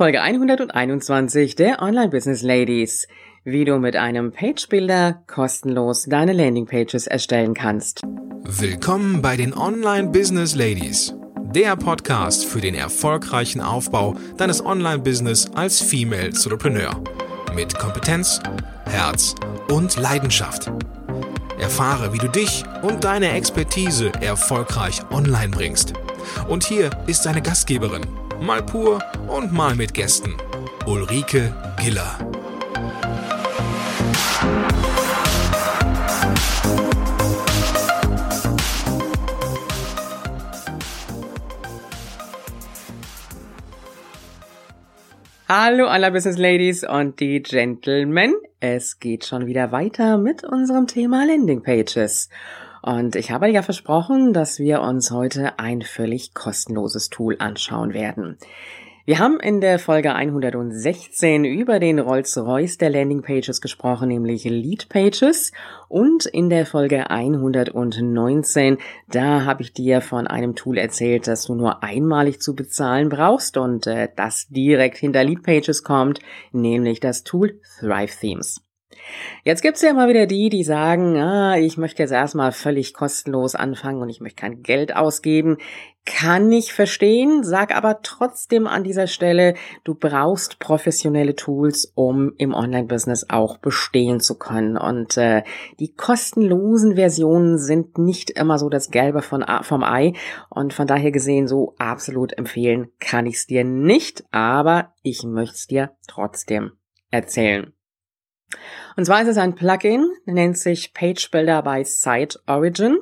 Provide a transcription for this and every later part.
Folge 121 der Online Business Ladies. Wie du mit einem Page Builder kostenlos deine Landingpages erstellen kannst. Willkommen bei den Online Business Ladies. Der Podcast für den erfolgreichen Aufbau deines Online-Business als Female Entrepreneur. Mit Kompetenz, Herz und Leidenschaft. Erfahre, wie du dich und deine Expertise erfolgreich online bringst. Und hier ist deine Gastgeberin, mal pur und mal mit Gästen, Ulrike Giller. Hallo aller Business Ladies und die Gentlemen. Es geht schon wieder weiter mit unserem Thema Landing Pages. Und ich habe ja versprochen, dass wir uns heute ein völlig kostenloses Tool anschauen werden. Wir haben in der Folge 116 über den Rolls-Royce der Landingpages gesprochen, nämlich Lead Pages. Und in der Folge 119, da habe ich dir von einem Tool erzählt, das du nur einmalig zu bezahlen brauchst und äh, das direkt hinter Lead Pages kommt, nämlich das Tool Thrive Themes. Jetzt gibt's ja immer wieder die, die sagen, ah, ich möchte jetzt erstmal völlig kostenlos anfangen und ich möchte kein Geld ausgeben. Kann ich verstehen, sag aber trotzdem an dieser Stelle, du brauchst professionelle Tools, um im Online-Business auch bestehen zu können. Und äh, die kostenlosen Versionen sind nicht immer so das Gelbe von, vom Ei. Und von daher gesehen, so absolut empfehlen kann ich es dir nicht, aber ich möchte es dir trotzdem erzählen. Und zwar ist es ein Plugin, nennt sich Page Builder by Site Origin.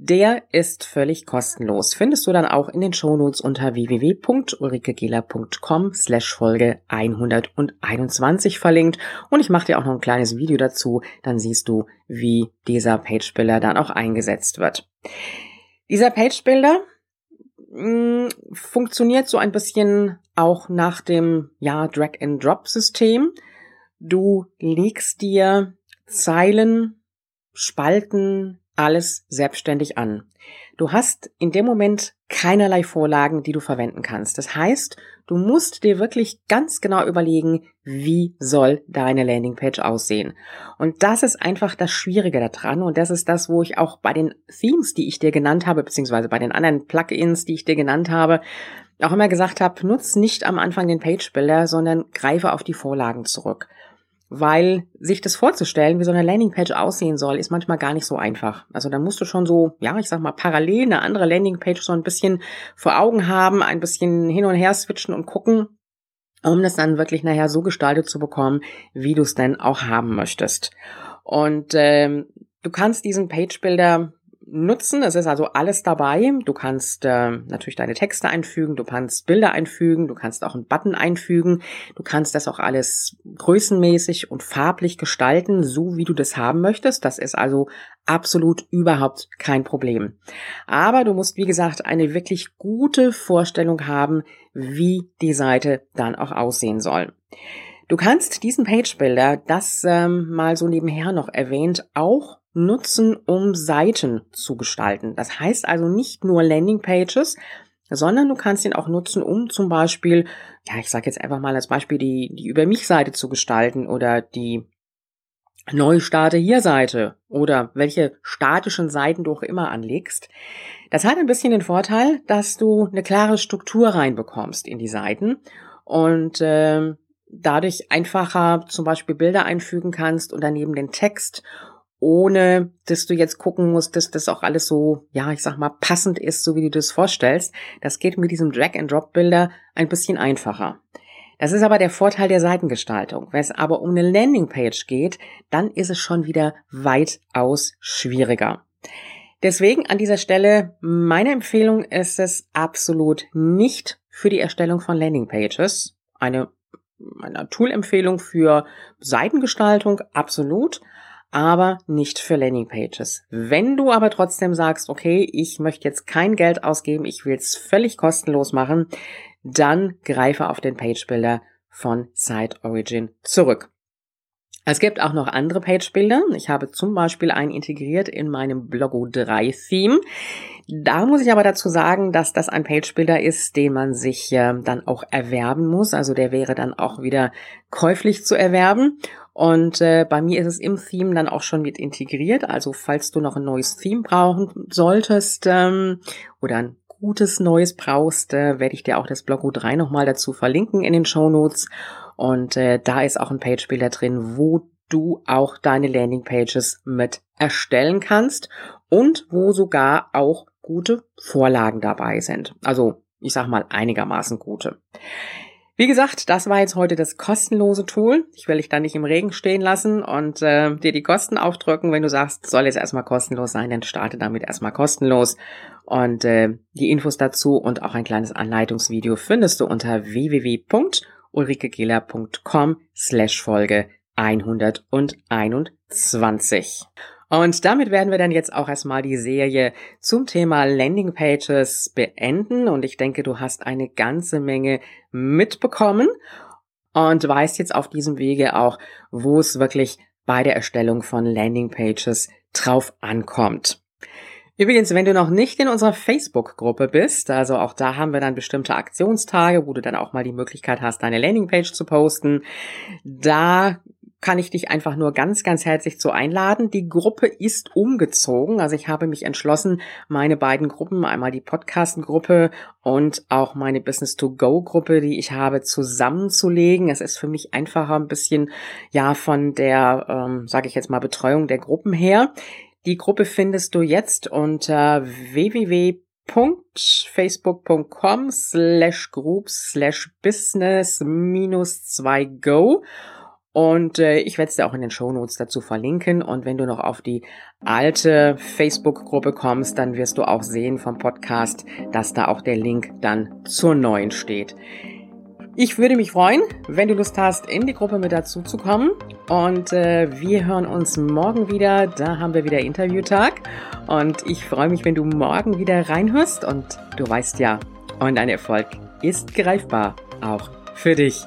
Der ist völlig kostenlos. Findest du dann auch in den Shownotes unter www.ulrikegela.com slash Folge 121 verlinkt. Und ich mache dir auch noch ein kleines Video dazu. Dann siehst du, wie dieser Page Builder dann auch eingesetzt wird. Dieser Page Builder mh, mm, funktioniert so ein bisschen auch nach dem ja, Drag-and-Drop-System. Du legst dir Zeilen, Spalten, alles selbstständig an. Du hast in dem Moment keinerlei Vorlagen, die du verwenden kannst. Das heißt, du musst dir wirklich ganz genau überlegen, wie soll deine Landingpage aussehen. Und das ist einfach das Schwierige daran und das ist das, wo ich auch bei den Themes, die ich dir genannt habe, beziehungsweise bei den anderen Plugins, die ich dir genannt habe, auch immer gesagt habe, nutz nicht am Anfang den Page Builder, sondern greife auf die Vorlagen zurück weil sich das vorzustellen, wie so eine Landingpage aussehen soll, ist manchmal gar nicht so einfach. Also da musst du schon so, ja, ich sag mal, parallel eine andere Landingpage so ein bisschen vor Augen haben, ein bisschen hin und her switchen und gucken, um das dann wirklich nachher so gestaltet zu bekommen, wie du es denn auch haben möchtest. Und ähm, du kannst diesen Page Builder nutzen. Es ist also alles dabei. Du kannst äh, natürlich deine Texte einfügen, du kannst Bilder einfügen, du kannst auch einen Button einfügen. Du kannst das auch alles größenmäßig und farblich gestalten, so wie du das haben möchtest. Das ist also absolut überhaupt kein Problem. Aber du musst, wie gesagt, eine wirklich gute Vorstellung haben, wie die Seite dann auch aussehen soll. Du kannst diesen Page Builder, das ähm, mal so nebenher noch erwähnt, auch nutzen, um Seiten zu gestalten. Das heißt also nicht nur Landingpages, sondern du kannst ihn auch nutzen, um zum Beispiel, ja, ich sage jetzt einfach mal als Beispiel die, die Über mich-Seite zu gestalten oder die Neustarte hier Seite oder welche statischen Seiten du auch immer anlegst. Das hat ein bisschen den Vorteil, dass du eine klare Struktur reinbekommst in die Seiten und äh, dadurch einfacher zum Beispiel Bilder einfügen kannst und daneben den Text ohne dass du jetzt gucken musst, dass das auch alles so, ja, ich sag mal, passend ist, so wie du das vorstellst. Das geht mit diesem Drag-and-Drop-Bilder ein bisschen einfacher. Das ist aber der Vorteil der Seitengestaltung. Wenn es aber um eine Landingpage geht, dann ist es schon wieder weitaus schwieriger. Deswegen an dieser Stelle meine Empfehlung ist es absolut nicht für die Erstellung von Landingpages. Eine, eine Tool-Empfehlung für Seitengestaltung, absolut aber nicht für Landingpages. Wenn du aber trotzdem sagst, okay, ich möchte jetzt kein Geld ausgeben, ich will es völlig kostenlos machen, dann greife auf den Page Builder von Site Origin zurück. Es gibt auch noch andere Page-Bilder. Ich habe zum Beispiel einen integriert in meinem Blogo 3 Theme. Da muss ich aber dazu sagen, dass das ein Page-Builder ist, den man sich äh, dann auch erwerben muss. Also der wäre dann auch wieder käuflich zu erwerben. Und äh, bei mir ist es im Theme dann auch schon mit integriert. Also falls du noch ein neues Theme brauchen solltest ähm, oder ein gutes neues brauchst, äh, werde ich dir auch das Blogo 3 nochmal dazu verlinken in den Show Notes. Und äh, da ist auch ein Page-Builder drin, wo du auch deine Landing-Pages mit erstellen kannst und wo sogar auch gute Vorlagen dabei sind. Also ich sag mal einigermaßen gute. Wie gesagt, das war jetzt heute das kostenlose Tool. Ich will dich da nicht im Regen stehen lassen und äh, dir die Kosten aufdrücken. Wenn du sagst, soll jetzt erstmal kostenlos sein, dann starte damit erstmal kostenlos. Und äh, die Infos dazu und auch ein kleines Anleitungsvideo findest du unter www.ulrikegiller.com slash Folge 121. Und damit werden wir dann jetzt auch erstmal die Serie zum Thema Landing Pages beenden. Und ich denke, du hast eine ganze Menge mitbekommen und weißt jetzt auf diesem Wege auch, wo es wirklich bei der Erstellung von Landing Pages drauf ankommt. Übrigens, wenn du noch nicht in unserer Facebook-Gruppe bist, also auch da haben wir dann bestimmte Aktionstage, wo du dann auch mal die Möglichkeit hast, deine Landingpage zu posten. Da kann ich dich einfach nur ganz, ganz herzlich zu einladen. Die Gruppe ist umgezogen. Also ich habe mich entschlossen, meine beiden Gruppen, einmal die Podcast-Gruppe und auch meine Business-to-Go-Gruppe, die ich habe, zusammenzulegen. Es ist für mich einfacher ein bisschen, ja, von der, ähm, sage ich jetzt mal, Betreuung der Gruppen her. Die Gruppe findest du jetzt unter www.facebook.com slash groups slash business minus 2 go und äh, ich werde es dir auch in den Show Notes dazu verlinken. Und wenn du noch auf die alte Facebook-Gruppe kommst, dann wirst du auch sehen vom Podcast, dass da auch der Link dann zur neuen steht. Ich würde mich freuen, wenn du Lust hast, in die Gruppe mit dazu zu kommen. Und äh, wir hören uns morgen wieder. Da haben wir wieder Interviewtag. Und ich freue mich, wenn du morgen wieder reinhörst. Und du weißt ja, und dein Erfolg ist greifbar, auch für dich.